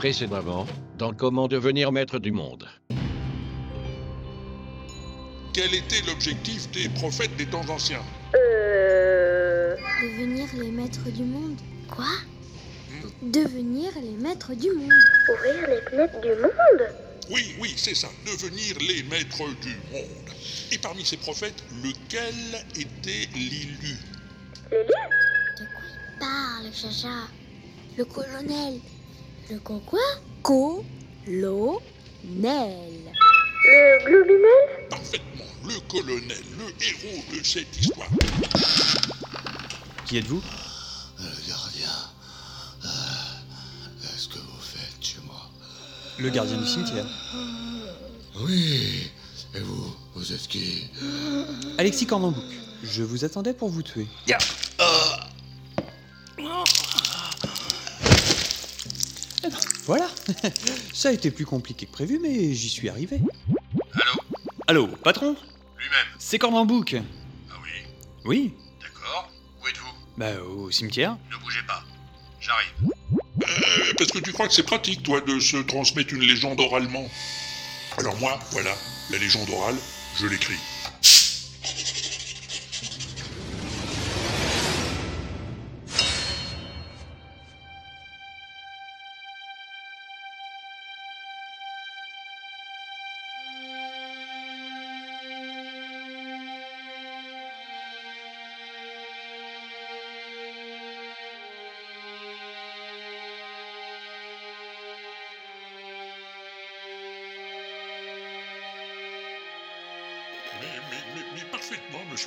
Précédemment, dans Comment devenir maître du monde. Quel était l'objectif des prophètes des temps anciens? Euh. Devenir les maîtres du monde. Quoi? Devenir les maîtres du monde. Ouvrir les fenêtres du monde? Oui, oui, c'est ça, devenir les maîtres du monde. Et parmi ces prophètes, lequel était l'élu? L'élu? De quoi il parle, Chacha? Le colonel? Le co quoi Colonel. Le globinel Parfaitement, le colonel, le héros de cette histoire. Qui êtes-vous? Le gardien. Euh, Qu'est-ce que vous faites chez moi? Le gardien du cimetière. Oui. Et vous Vous êtes qui? Alexis Cornambouc. Je vous attendais pour vous tuer. Eh ben, Voilà Ça a été plus compliqué que prévu, mais j'y suis arrivé. Allô? Allô, patron? Lui-même. C'est Cornambouc Ah oui? Oui D'accord. Où êtes-vous? Bah, au cimetière. Ne bougez pas. J'arrive. Euh, parce que tu crois que c'est pratique, toi, de se transmettre une légende oralement? Alors moi, voilà, la légende orale, je l'écris.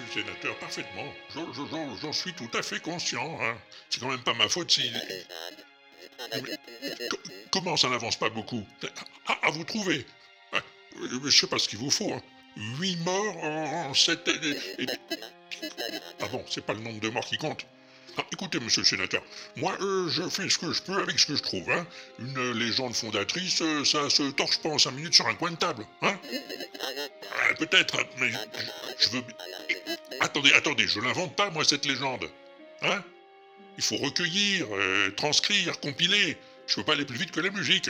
Monsieur le sénateur, parfaitement. J'en- suis tout à fait conscient. Hein. C'est quand même pas ma faute si... Comment ça n'avance pas beaucoup? Ah, À vous trouver. Ah, Je sais pas ce qu'il vous faut. Hein. Huit morts en, en sept... et- et- Ah bon, c'est pas le nombre de morts qui compte. Ah, écoutez, monsieur le sénateur, moi, euh, je fais ce que je peux avec ce que je trouve. Hein. Une euh, légende fondatrice, euh, ça se torche pas en cinq minutes sur un coin de table. Hein ah, Peut-être, mais je, veux. Attendez, attendez, je l'invente pas, moi, cette légende. Hein Il faut recueillir, euh, transcrire, compiler. Je peux pas aller plus vite que la musique.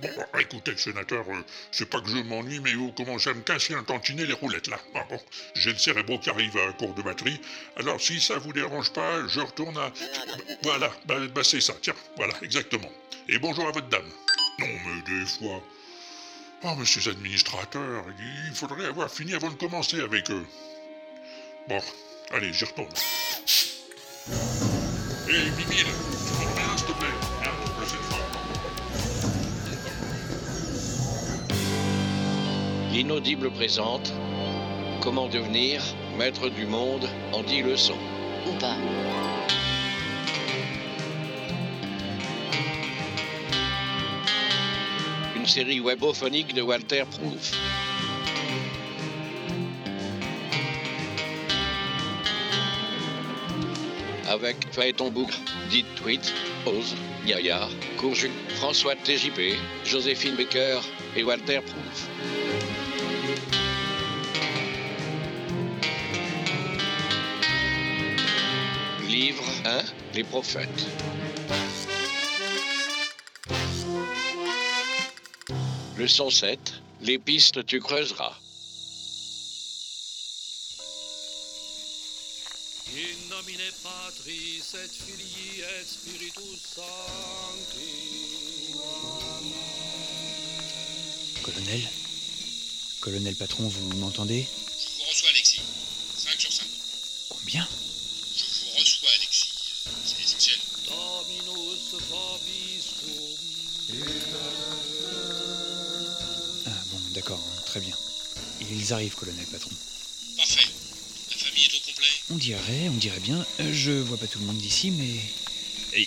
Bon, bon, écoutez, sénateur, euh, c'est pas que je m'ennuie, mais oh, comment ça me casser un tantinet les roulettes, là. Ah, bon, j'ai le cérébro qui arrive à court de batterie. Alors, si ça vous dérange pas, je retourne à. Voilà, bah, bah, c'est ça, tiens, voilà, exactement. Et bonjour à votre dame. Non, mais des fois. Oh, monsieur les administrateurs, il faudrait avoir fini avant de commencer avec eux. Bon, allez, j'y retourne. Hé, hey, Mimile, tu L'inaudible présente Comment devenir maître du monde en 10 leçons. Ou pas. Une série webophonique de Walter Proof. Avec Phaéton Bougre, Dite Tweet, Ose, Yaya, Courju, François TJP, Joséphine Becker et Walter Proof. Livre 1 Les prophètes. Leçon 7 Les pistes tu creuseras. In nomine Patris et Filii et Spiritus Sancti. Colonel Colonel patron, vous m'entendez? Je vous reçois, Alexis. 5 sur 5. Combien Je vous reçois, Alexis. C'est essentiel. Dominus vobiscum. Ah bon, d'accord, hein, très bien. Ils arrivent, colonel patron. Parfait. La famille est au complet On dirait, on dirait bien. Je vois pas tout le monde d'ici, mais.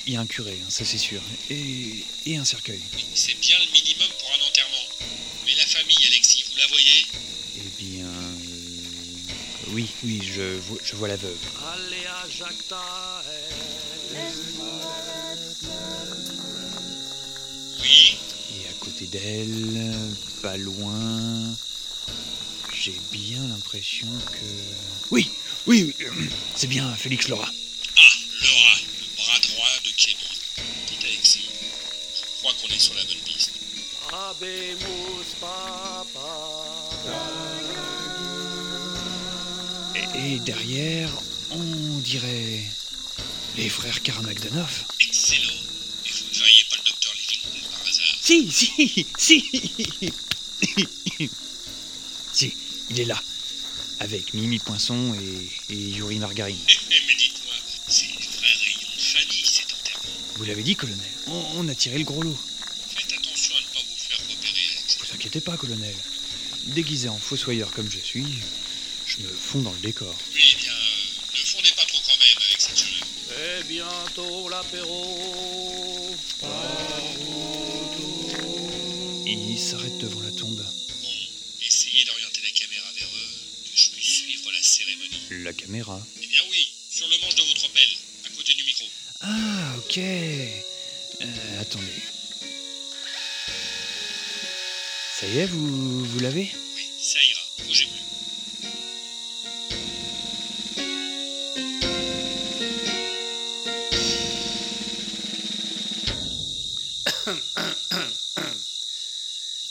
Il y a un curé, hein, ça c'est sûr. Et, et un cercueil. Oui, c'est bien le minimum pour un enterrement. Mais la famille, Alexis, vous la voyez? Eh bien. euh, Oui, oui, je vois, je vois la veuve. Alea jacta Oui. Et à côté d'elle, pas loin. J'ai bien l'impression que. Oui, oui, oui, euh, c'est bien Félix Laura. Ah, Laura, le bras droit de Camille. Quitte Alexis. Je est sur la bonne piste. Habemus papa. Et, et derrière, on dirait. Les frères Karamagdanov. Excellent. Et vous ne verriez pas le docteur Livingstone par hasard? Si, si, si Si, il est là. Avec Mimi Poinçon et, et Yuri Margarine. Mais dites-moi, c'est les frères Rayon de Fanny, cet enterrement. Vous l'avez dit, colonel, on, on a tiré le gros lot. Faites attention à ne pas vous faire repérer, Alex. Vous inquiétez pas, colonel. Déguisé en fossoyeur comme je suis, je me fonds dans le décor. Oui, bien, euh, ne fondez pas trop quand même avec cette chaleur. Et bientôt l'apéro. Il s'arrête devant la tombe. Bon, essayez d'orienter la caméra vers eux, que je puisse suivre la cérémonie. La caméra. Eh bien oui, sur le manche de votre pelle, à côté du micro. Ah, ok. Euh, attendez. Ça y est, vous, vous l'avez? Oui, ça ira, bougez plus.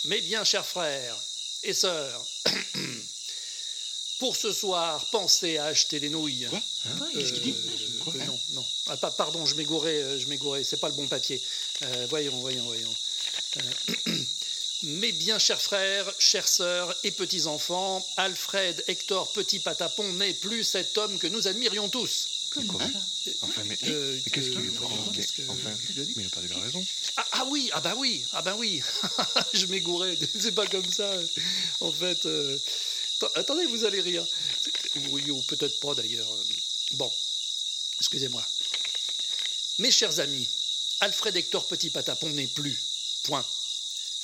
Mes bien chers frères et sœurs, pour ce soir, pensez à acheter des nouilles. Quoi? Euh, Qu'est-ce qu'il dit? Euh, Quoi? Non, non. Ah, pa- pardon, je m'égourais, euh, je m'égourais, c'est pas le bon papier. Euh, voyons, voyons, voyons. Euh, Mes bien chers frères, chères sœurs et petits-enfants, Alfred Hector Petit Patapon n'est plus cet homme que nous admirions tous. Quoi Enfin, mais, Euh, mais qu'est-ce euh, qu'il qu'est-ce que- Enfin, mais il a perdu la raison. Ah, ah oui, ah bah oui, ah bah oui. je m'égourais, c'est pas comme ça. En fait, euh, attendez, vous allez rire. Ou peut-être pas d'ailleurs. Bon, excusez-moi. Mes chers amis, Alfred Hector Petit Patapon n'est plus. Point.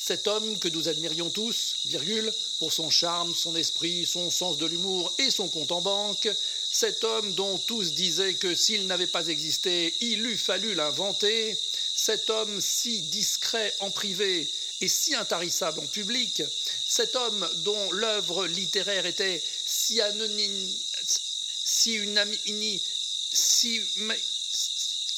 Cet homme que nous admirions tous, virgule, pour son charme, son esprit, son sens de l'humour et son compte en banque, cet homme dont tous disaient que s'il n'avait pas existé, il eût fallu l'inventer, cet homme si discret en privé et si intarissable en public, cet homme dont l'œuvre littéraire était si anonyme, si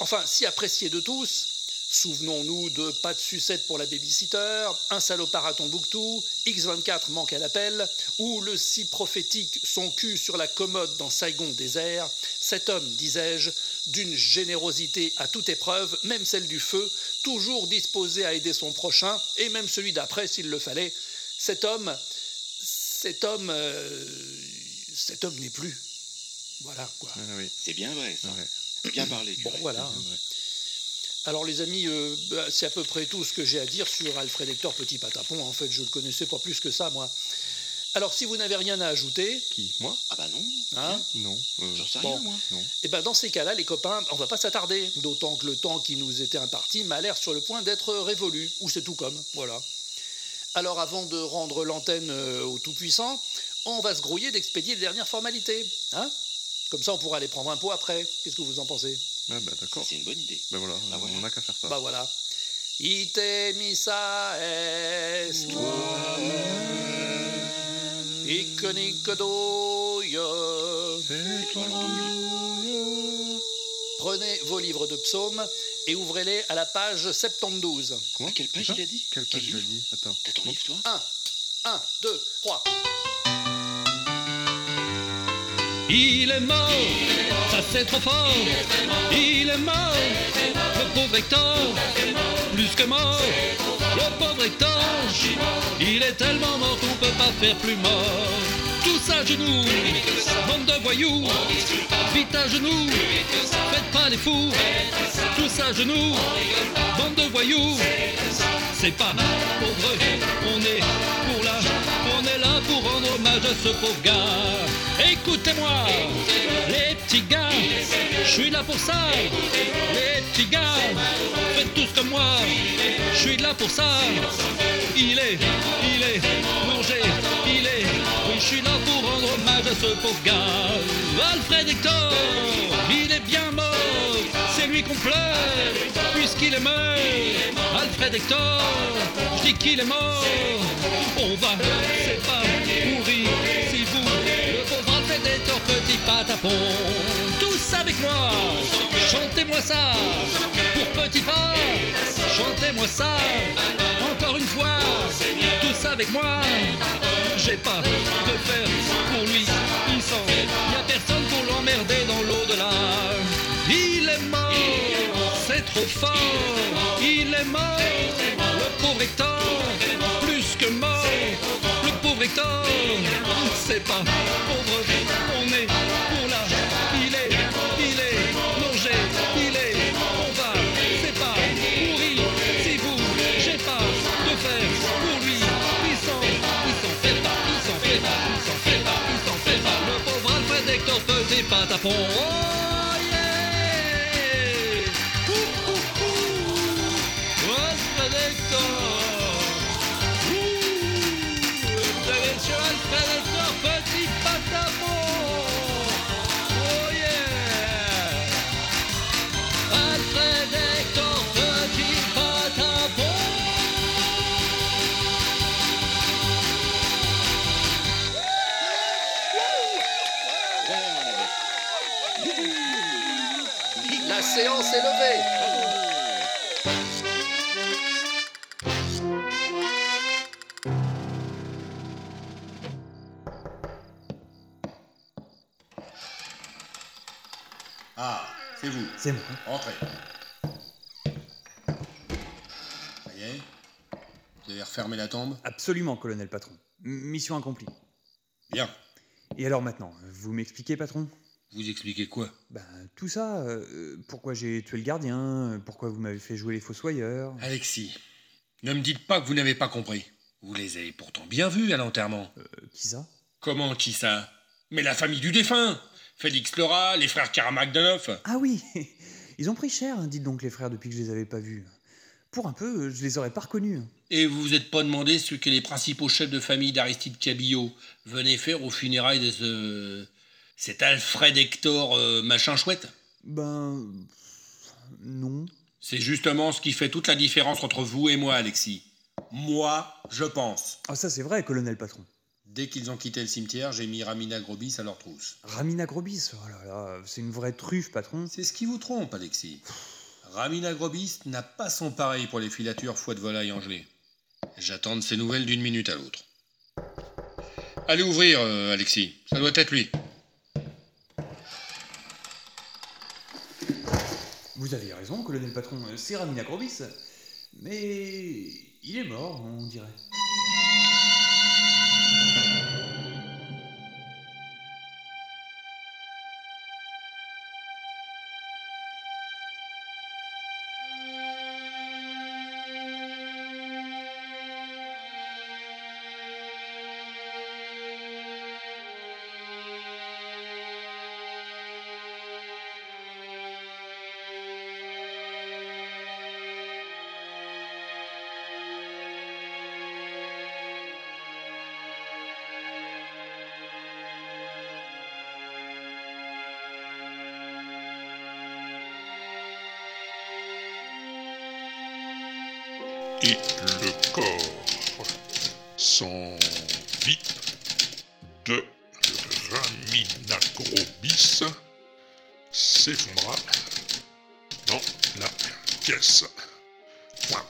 enfin, si appréciée de tous, Souvenons-nous de Pas de sucette pour la babysitter, Un salopard à Tombouctou, X24 manque à l'appel, ou le si prophétique Son cul sur la commode dans Saigon désert. Cet homme, disais-je, d'une générosité à toute épreuve, même celle du feu, toujours disposé à aider son prochain, et même celui d'après s'il le fallait. Cet homme, cet homme, euh, cet homme n'est plus. Voilà quoi. Ah, oui. C'est bien vrai, ça. Ah Bien parlé. Bon, voilà. C'est bien vrai. Alors les amis, euh, bah, c'est à peu près tout ce que j'ai à dire sur Alfred Hector Petit Patapon. En fait, je ne le connaissais pas plus que ça, moi. Alors si vous n'avez rien à ajouter, Qui Moi? Ah bah non, hein, Non. euh, j'en sais Bon. rien moi. non. et ben dans ces cas-là, les copains, on va pas s'attarder. D'autant que le temps qui nous était imparti m'a l'air sur le point d'être révolu. Ou c'est tout comme, voilà. Alors avant de rendre l'antenne euh, au Tout-Puissant, on va se grouiller d'expédier les dernières formalités. Hein? Comme ça, on pourra aller prendre un pot après. Qu'est-ce que vous en pensez? Ah, bah d'accord. C'est une bonne idée. Ben voilà, Bah on n'a qu'à faire ça. Bah voilà. Ite missa est Iconicodoyo. Prenez vos livres de psaumes et ouvrez-les à la page 72. Comment À quelle page Quoi il a dit? Quelle Quel page il a dit? Attends. T'as ton livre toi 1, 1, 2, 3. Il est mort, ça c'est trop fort. Il est mort, le pauvre Hector, plus que mort. Le pauvre Hector, il est tellement mort qu'on peut pas faire plus mort. Tous à genoux, bande de voyous, vite à genoux, faites pas les fous. Tous à genoux, bande de voyous, c'est pas pour vrai, on est pour la, on est là pour rendre hommage à ce pauvre gars. Écoutez-moi, les petits gars, je suis là pour ça. Les petits gars, faites tous comme moi, je suis là pour ça. Il est, il est mangé, il est, oui, je suis là pour rendre hommage à ce pauvre gars. Alfred Hector, il est bien mort, qu'on pleure, puisqu'il est mort. Alfred Hector, je dis qu'il est mort. On va, c'est pas mourir si vous, le pauvre Alfred Hector, petit patapon. Tous avec moi, chantez-moi ça, pour petit pas, chantez-moi ça, encore une fois, tous avec moi. J'ai pas de faire pour lui, il sent, y a personne pour l'emmerder dans l'au-delà. Est trop fort, il est mort, le pauvre Hector, plus que mort, le pauvre Hector, c'est pas pauvre, on est pour là, il est, il est, mangé, il est, on va, c'est pas mourir, si vous, j'ai pas de faire pour lui, il s'en, il s'en fait pas, il s'en fait pas, il s'en fait pas, il s'en fait pas, le pauvre Alfred Hector petit patapon, oh c'est vous. C'est moi. Entrez. Ça y est Vous avez refermé la tombe Absolument, colonel patron. M- Mission accomplie. Bien. Et alors maintenant, vous m'expliquez, patron? Vous expliquez quoi? Ben, tout ça, euh, pourquoi j'ai tué le gardien, pourquoi vous m'avez fait jouer les fossoyeurs? Alexis, ne me dites pas que vous n'avez pas compris. Vous les avez pourtant bien vus à l'enterrement. Euh, qui ça? Comment qui ça? Mais la famille du défunt Félix Laura, les frères Karamagdanov Ah oui Ils ont pris cher, hein, dites donc les frères, depuis que je les avais pas vus. Pour un peu, euh, je les aurais pas reconnus. Et vous vous êtes pas demandé ce que les principaux chefs de famille d'Aristide Cabillaud venaient faire aux funérailles de ce... cet Alfred Hector euh, machin chouette? Ben. Non. C'est justement ce qui fait toute la différence entre vous et moi, Alexis. Moi, je pense. Ah, ça c'est vrai, colonel patron. Dès qu'ils ont quitté le cimetière, j'ai mis Ramina Grobis à leur trousse. Ramina Grobis, oh là là, c'est une vraie truffe, patron. C'est ce qui vous trompe, Alexis. Ramina Grobis n'a pas son pareil pour les filatures foie de volaille engelée. J'attends de ses nouvelles d'une minute à l'autre. Allez ouvrir, euh, Alexis. Ça doit être lui. Vous aviez raison, colonel patron, c'est Ramina Grobis. Mais. il est mort, on dirait. Et le corps sans vie de Ramina Grobis s'effondra dans la pièce. Point.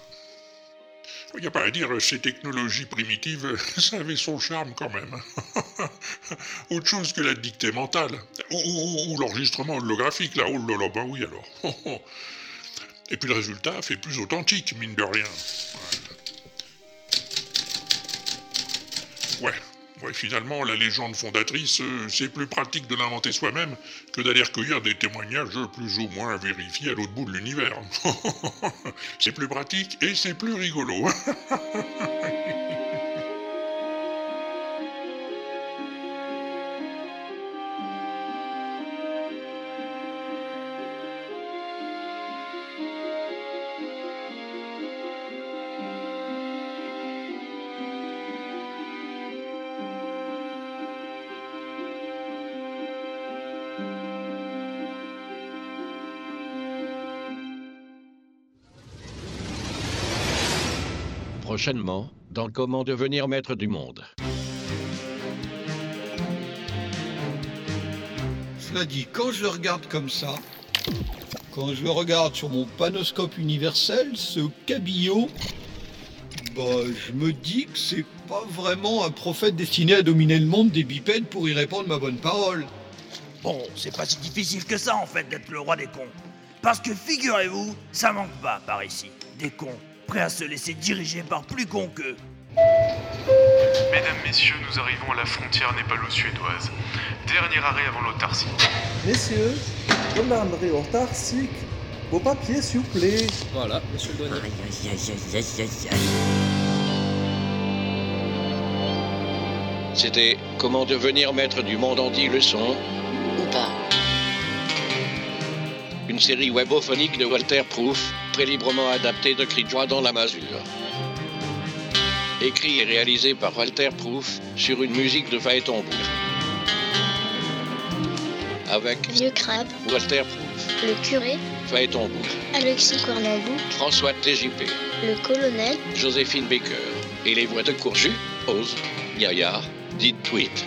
Il n'y a pas à dire, ces technologies primitives, ça avait son charme quand même. Autre chose que la dictée mentale. Ou, ou- l'enregistrement holographique, là. Oh là là, bah oui alors. Et puis le résultat fait plus authentique, mine de rien. Ouais, ouais, finalement, la légende fondatrice, euh, c'est plus pratique de l'inventer soi-même que d'aller recueillir des témoignages plus ou moins vérifiés à l'autre bout de l'univers. c'est plus pratique et c'est plus rigolo. Prochainement, dans Comment devenir maître du monde. Cela dit, quand je le regarde comme ça, Quand je regarde sur mon panoscope universel ce cabillaud, bah, je me dis que c'est pas vraiment un prophète destiné à dominer le monde des bipèdes pour y répondre ma bonne parole. Bon, c'est pas si difficile que ça en fait d'être le roi des cons. Parce que figurez-vous, ça manque pas par ici. Des cons, prêts à se laisser diriger par plus cons qu'eux. Mesdames, Messieurs, nous arrivons à la frontière népalo-suédoise. Dernier arrêt avant l'autarcie. Messieurs, gendarmerie autarcique, vos papiers s'il vous plaît. Voilà, monsieur le douanier. Aïe aïe aïe aïe aïe aïe aïe. C'était Comment devenir maître du monde en 10 leçons? Ou pas. Une série webophonique de Walter Proof, très librement adaptée de Cri de joie dans la masure. Écrit et réalisé par Walter Proof sur une musique de Phaéton Bourg. Avec Vieux crabe, Walter Proof, le curé, Phaéton Bourg, Alexis Cornambou, François TJP, le colonel, Joséphine Baker. Et les voix de Courju, Oz, Yaya, Dit Tweet.